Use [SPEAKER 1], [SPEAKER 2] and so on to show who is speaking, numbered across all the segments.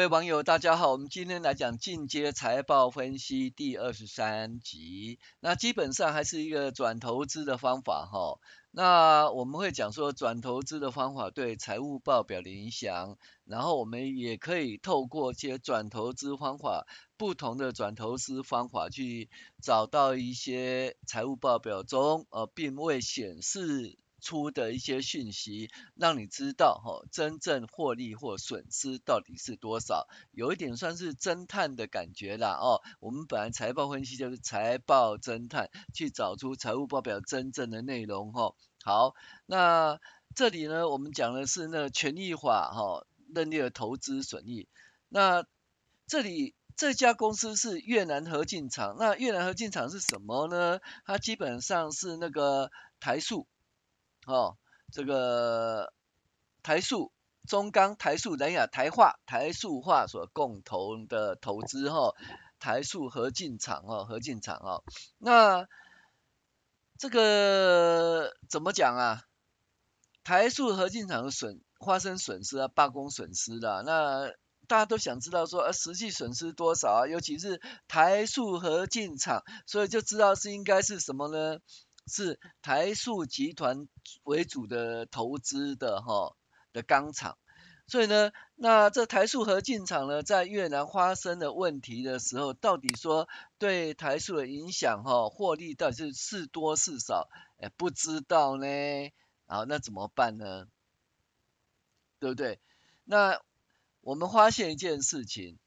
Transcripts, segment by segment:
[SPEAKER 1] 各位网友，大家好，我们今天来讲进阶财报分析第二十三集。那基本上还是一个转投资的方法哈。那我们会讲说转投资的方法对财务报表的影响，然后我们也可以透过一些转投资方法，不同的转投资方法去找到一些财务报表中呃并未显示出的一些讯息，让你知道哈真正获利或损失到底是多少，有一点算是侦探的感觉啦哦。我们本来财报分析就是财报侦探，去找出财务报表真正的内容哈。好，那这里呢，我们讲的是那权益法哈认列的投资损益。那这里这家公司是越南合进厂，那越南合进厂是什么呢？它基本上是那个台塑。哦，这个台塑、中钢、台塑、南亚、台化、台塑化所共同的投资哈、哦，台塑合进厂哦，合进厂哦，那这个怎么讲啊？台塑合进厂的损发生损失啊，罢工损失了，那大家都想知道说，呃，实际损失多少啊？尤其是台塑合进厂，所以就知道是应该是什么呢？是台塑集团为主的投资的哈的钢厂，所以呢，那这台塑合进厂呢，在越南发生的问题的时候，到底说对台塑的影响哈，获利到底是是多是少？哎，不知道呢。好，那怎么办呢？对不对？那我们发现一件事情。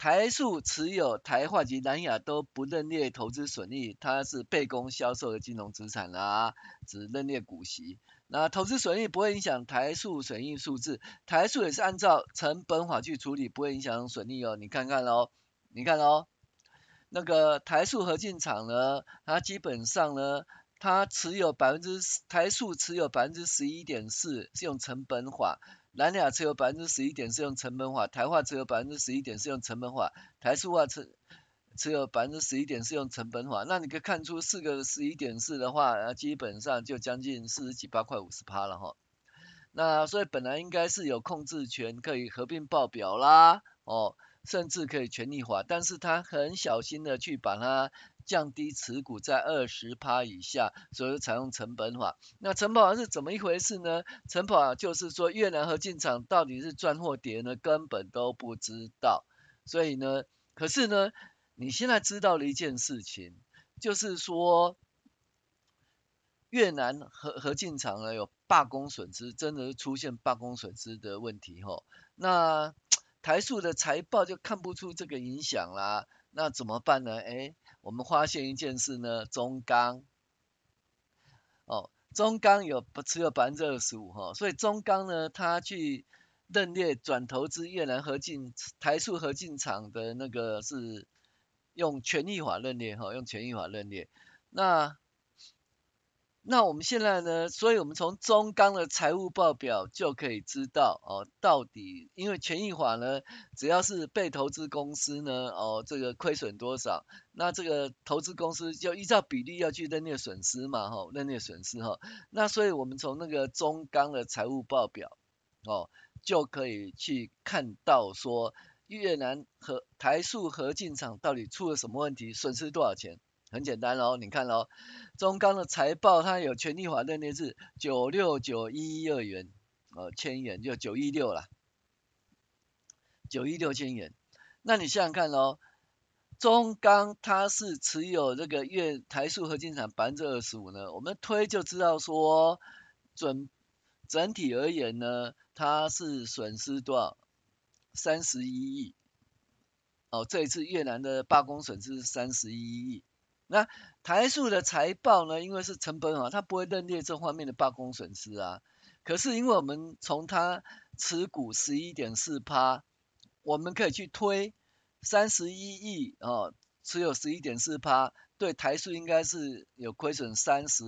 [SPEAKER 1] 台塑持有台化及南亚都不认列投资损益，它是备供销售的金融资产啊，只认列股息。那投资损益不会影响台塑损益数字，台塑也是按照成本法去处理，不会影响损益哦。你看看喽，你看喽，那个台塑合进厂呢，它基本上呢，它持有百分之台塑持有百分之十一点四，是用成本法。南亚持有百分之十一点是用成本法，台化持有百分之十一点是用成本法，台塑化持持有百分之十一点是用成本法。那你可以看出四个十一点四的话，基本上就将近四十几八块五十趴了哈。那所以本来应该是有控制权可以合并报表啦，哦，甚至可以权益化，但是他很小心的去把它。降低持股在二十趴以下，所以采用成本法。那成本法是怎么一回事呢？成本法就是说越南合进厂到底是赚或跌呢，根本都不知道。所以呢，可是呢，你现在知道了一件事情，就是说越南合合进厂呢有罢工损失，真的是出现罢工损失的问题吼。那 台塑的财报就看不出这个影响啦。那怎么办呢？哎。我们发现一件事呢，中钢，哦，中钢有持有百分之二十五哈，所以中钢呢，它去认列转投资越南合进台塑合进厂的那个是用权益法认列哈，用权益法认列，那。那我们现在呢？所以我们从中钢的财务报表就可以知道哦，到底因为权益法呢，只要是被投资公司呢，哦，这个亏损多少，那这个投资公司就依照比例要去认列损失嘛，哈、哦，认列损失哈、哦。那所以我们从那个中钢的财务报表，哦，就可以去看到说越南和台塑合进厂到底出了什么问题，损失多少钱。很简单喽，你看喽，中钢的财报它有权利法认列是九六九一二元，呃，千元就九一六啦，九一六千元。那你想想看喽，中钢它是持有这个越台塑合进厂百分之二十五呢，我们推就知道说，准整体而言呢，它是损失多少？三十一亿。哦，这一次越南的罢工损失是三十一亿。那台塑的财报呢？因为是成本啊，它不会认列这方面的罢工损失啊。可是因为我们从它持股十一点四趴，我们可以去推三十一亿哦，持有十一点四趴，对台塑应该是有亏损三十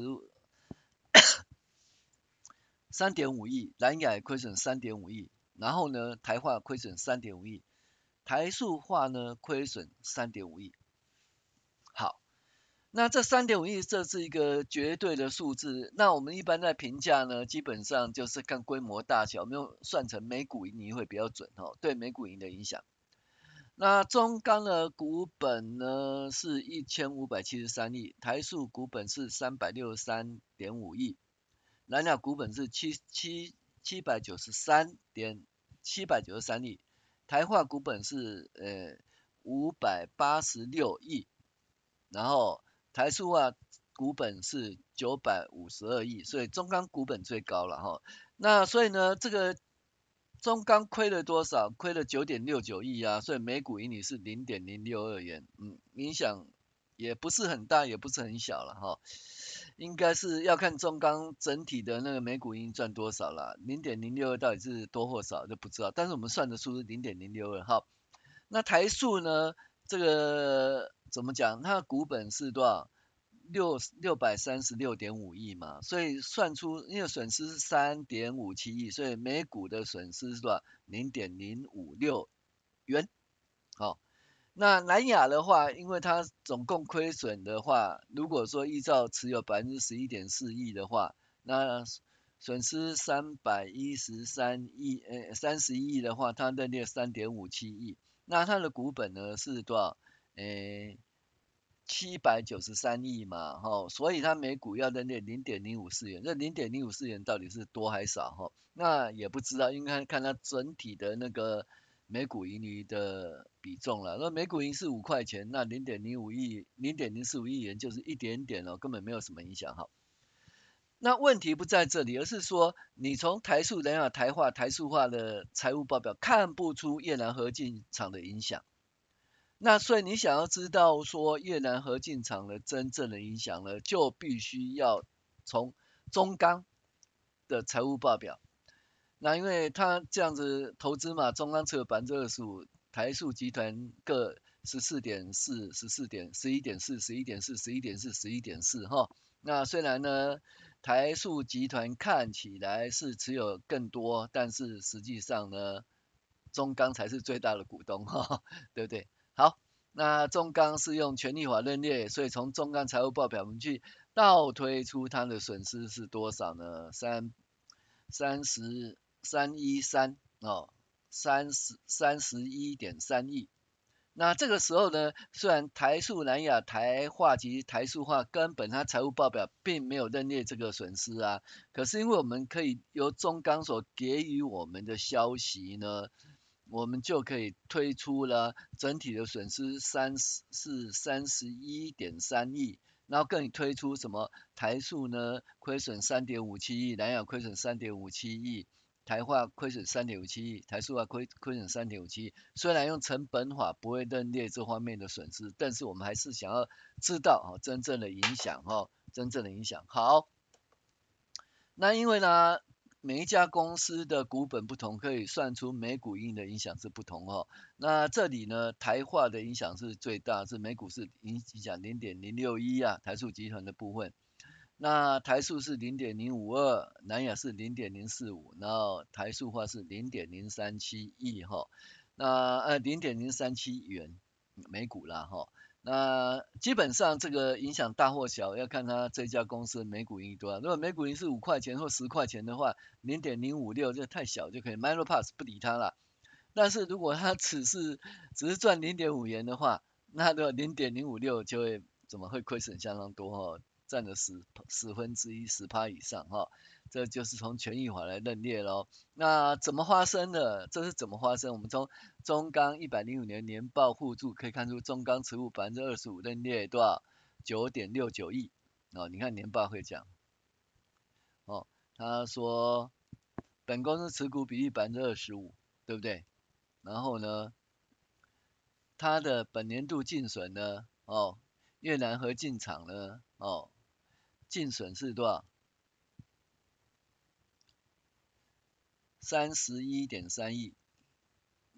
[SPEAKER 1] 三点五亿，蓝雅亏损三点五亿。然后呢，台化亏损三点五亿，台塑化呢亏损三点五亿。那这三点五亿这是一个绝对的数字。那我们一般在评价呢，基本上就是看规模大小，没有算成每股盈会比较准哦，对每股盈的影响。那中钢的股本呢是一千五百七十三亿，台塑股本是三百六十三点五亿，南亚股本是七七七百九十三点七百九十三亿，台化股本是呃五百八十六亿，然后台塑啊股本是九百五十二亿，所以中钢股本最高了哈。那所以呢这个。中钢亏了多少？亏了九点六九亿啊，所以每股盈利是零点零六二元，嗯，影响也不是很大，也不是很小了哈。应该是要看中钢整体的那个每股盈利赚多少了，零点零六二到底是多或少就不知道，但是我们算的数是零点零六二哈。那台塑呢？这个怎么讲？它的股本是多少？六六百三十六点五亿嘛，所以算出因为损失是三点五七亿，所以每股的损失是多少？零点零五六元。好，那南亚的话，因为它总共亏损的话，如果说依照持有百分之十一点四亿的话，那损失三百一十三亿，呃，三十亿的话，它认列三点五七亿，那它的股本呢是多少？诶。七百九十三亿嘛，哈，所以它每股要认列零点零五四元，这零点零五四元到底是多还少哈？那也不知道，应该看它整体的那个每股盈余的比重了。那每股盈是五块钱，那零点零五亿，零点零四五亿元就是一点点哦，根本没有什么影响哈。那问题不在这里，而是说你从台塑、人亚、台化、台塑化的财务报表看不出越南合进厂的影响。那所以你想要知道说越南合进厂的真正的影响呢，就必须要从中钢的财务报表。那因为他这样子投资嘛，中钢持有百分之二十五，台塑集团各十四点四、十四点、十一点四、十一点四、十一点四、十一点四哈。那虽然呢，台塑集团看起来是持有更多，但是实际上呢，中钢才是最大的股东哈，对不对？好，那中钢是用权益法认列，所以从中钢财务报表我们去倒推出它的损失是多少呢？三三十三一三哦，三十三十一点三亿。那这个时候呢，虽然台塑、南亚、台化及台塑化根本它财务报表并没有认列这个损失啊，可是因为我们可以由中钢所给予我们的消息呢。我们就可以推出了整体的损失三十是三十一点三亿，然后更推出什么台塑呢亏损三点五七亿，南亚亏损三点五七亿，台化亏损三点五七亿，台塑化亏亏损三点五七亿。虽然用成本法不会认列这方面的损失，但是我们还是想要知道哈真正的影响哈真正的影响。好，那因为呢。每一家公司的股本不同，可以算出每股应的影响是不同哦。那这里呢，台化的影响是最大，是每股是影响零点零六一啊，台塑集团的部分。那台塑是零点零五二，南亚是零点零四五，然后台塑话是零点零三七亿哈。那呃零点零三七元每股啦哈。那基本上这个影响大或小，要看他这家公司每股盈多少。如果每股盈是五块钱或十块钱的话，零点零五六就太小就可以 m i c r o Pass 不理他了。但是如果他只是只是赚零点五元的话，那的零点零五六就会怎么会亏损相当多哈，占了十十分之一十趴以上哈。这就是从权益法来认列喽。那怎么发生的？这是怎么发生？我们从中钢一百零五年年报互助可以看出，中钢持股百分之二十五认列多少？九点六九亿。哦，你看年报会讲。哦，他说本公司持股比例百分之二十五，对不对？然后呢，他的本年度净损呢？哦，越南合进厂呢？哦，净损是多少？三十一点三亿，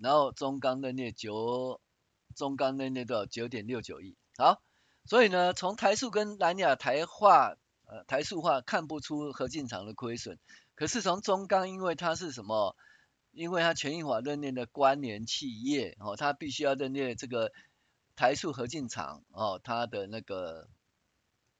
[SPEAKER 1] 然后中钢认列九，中钢认列多少？九点六九亿。好，所以呢，从台塑跟南亚台化，呃，台塑化看不出合进厂的亏损，可是从中钢，因为它是什么？因为它权益法认列的关联企业哦，它必须要认列这个台塑合进厂哦，它的那个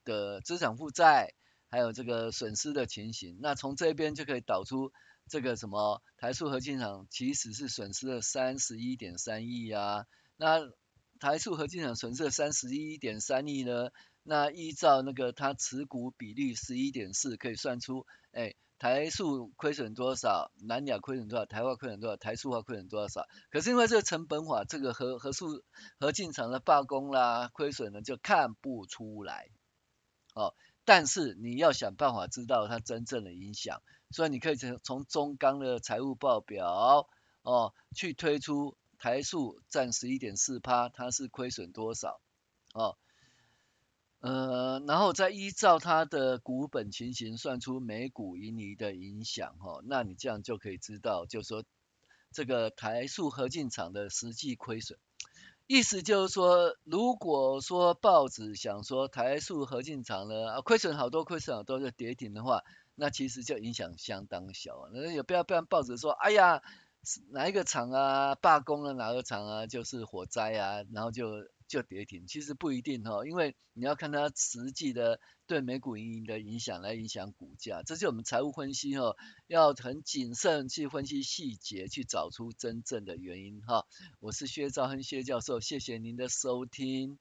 [SPEAKER 1] 的资产负债，还有这个损失的情形。那从这边就可以导出这个什么台塑合进厂其实是损失了三十一点三亿啊。那台塑合进厂损失了三十一点三亿呢？那依照那个它持股比率十一点四，可以算出，哎，台塑亏损多少，南亚亏损多少，台化亏损多少，台塑化亏损多少？可是因为这个成本法，这个合合塑合进厂的罢工啦，亏损呢就看不出来，哦，但是你要想办法知道它真正的影响，所以你可以从从中钢的财务报表，哦，去推出台塑占十一点四趴，它是亏损多少，哦。呃，然后再依照它的股本情形算出每股盈余的影响哈，那你这样就可以知道，就说这个台塑合进厂的实际亏损，意思就是说，如果说报纸想说台塑合进厂呢啊亏损好多，亏损好多就跌停的话，那其实就影响相当小。那也不要不然报纸说，哎呀哪一个厂啊罢工了，哪个厂啊就是火灾啊，然后就。就跌停，其实不一定哈，因为你要看它实际的对美股盈盈的影响来影响股价，这是我们财务分析哈，要很谨慎去分析细节，去找出真正的原因哈。我是薛兆恒薛教授，谢谢您的收听。